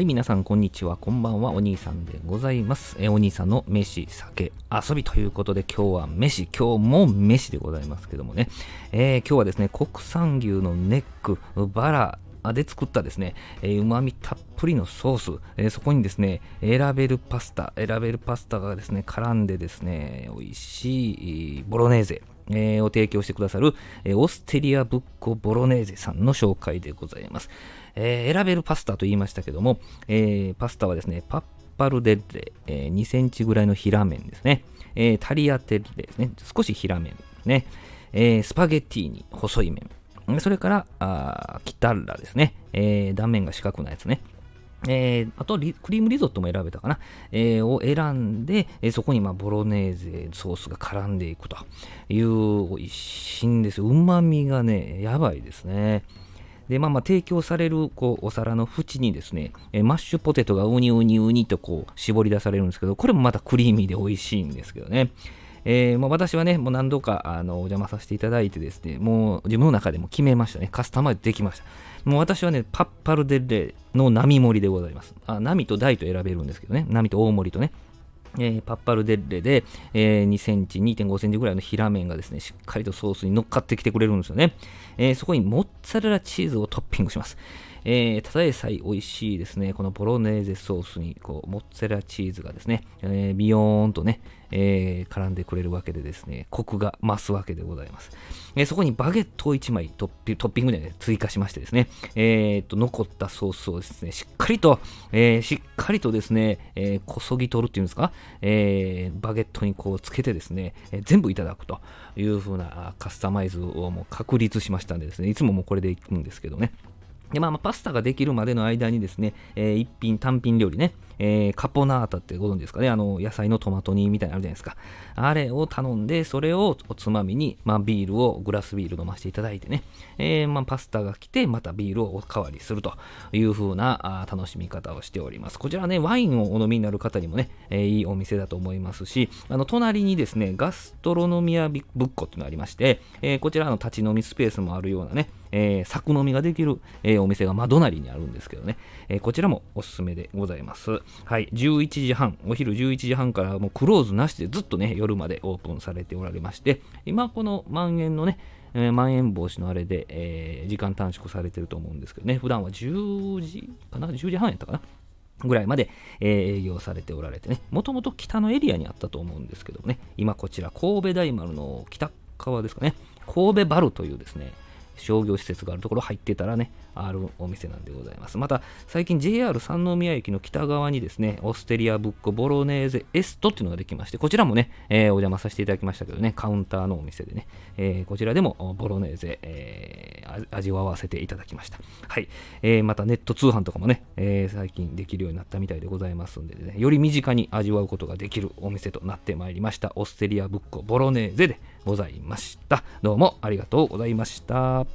はい、皆さん、こんにちは。こんばんは。お兄さんでございます。えお兄さんの飯、酒、遊びということで、今日は飯、今日も飯でございますけどもね。えー今日はですね、国産牛のネック、バラ、で作ったですね、うまみたっぷりのソース、えーそこにですね、選べるパスタ、選べるパスタがですね、絡んでですね、美味しいボロネーゼ、えーを提供してくださる、えーオステリアブッコボロネーゼさんの紹介でございます。えー選べるパスタと言いましたけども、えーパスタはですね、パッパルデッレ、えー2センチぐらいの平麺ですね、えータリアテッレですね、少し平麺ですね、えースパゲッティに細い麺、それから、あキタッラですね、えー断面が四角なやつね。えーあとリクリームリゾットも選べたかな、えーを選んで、えーそこにまあボロネーゼソースが絡んでいくという美味しいんですよ。うまみがね、やばいですね。で、まあまあ提供されるこうお皿の縁にですね、えマッシュポテトがウニウニウニとこう絞り出されるんですけど、これもまたクリーミーで美味しいんですけどね。えーまあ、私はね、もう何度かあのお邪魔させていただいてですね、もう自分の中でも決めましたね。カスタマイズできました。もう私はね、パッパルデレの並盛りでございます。あ並と大と選べるんですけどね、並と大盛りとね。えーパッパルデッレで、えー2センチ、2.5センチぐらいの平麺がですね、しっかりとソースに乗っかってきてくれるんですよね。えーそこにモッツァレラチーズをトッピングします。えーただでさえ美味しいですね、このボロネーゼソースにこうモッツァレラチーズがですね、えービヨーンとね、えー絡んでくれるわけでですね、コクが増すわけでございます。えーそこにバゲットを1枚トッピトッピングで、ね、追加しましてですね、えーと残ったソースをですね、しっかりと、えーしっかりとですね、えーこそぎ取るっていうんですか、えーバゲットにこうつけてですね、えー全部いただくという風なカスタマイズをもう確立しましたんでですね、いつももうこれでいくんですけどね。で、まあ、まあパスタができるまでの間にですね、えー一品単品料理ね、えーカポナータってご存知ですかね、あの、野菜のトマト煮みたいなのあるじゃないですか。あれを頼んで、それをおつまみに、まあ、ビールを、グラスビール飲ませていただいてね、えーまあ、パスタが来て、またビールをおかわりするという風なあ楽しみ方をしております。こちらね、ワインをお飲みになる方にもね、えーいいお店だと思いますし、あの、隣にですね、ガストロノミアブッコっていうのがありまして、えこちらの立ち飲みスペースもあるようなね、えー、作飲みができる、えーお店が窓なりにあるんですけどね、えーこちらもおすすめでございます。はい、11時半、お昼11時半からもうクローズなしでずっとね、夜までオープンされておられまして、今この蔓延のね、えーまん延防止のあれで、えー時間短縮されてると思うんですけどね、普段は10時かな ?10 時半やったかな？ぐらいまで、えー営業されておられてね、もともと北のエリアにあったと思うんですけどもね、今こちら神戸大丸の北側ですかね、神戸バルというですね、商業施設があるところ入ってたらね、あるお店なんでございます。また、最近 JR 三宮駅の北側にですね、オステリアブッコボロネーゼエストっていうのができまして、こちらもね、えーお邪魔させていただきましたけどね、カウンターのお店でね、えーこちらでもボロネーゼ、えー味わわせていただきました。はい。えーまたネット通販とかもね、えー最近できるようになったみたいでございますんでね、より身近に味わうことができるお店となってまいりました。オステリアブッコボロネーゼでございました。どうもありがとうございました。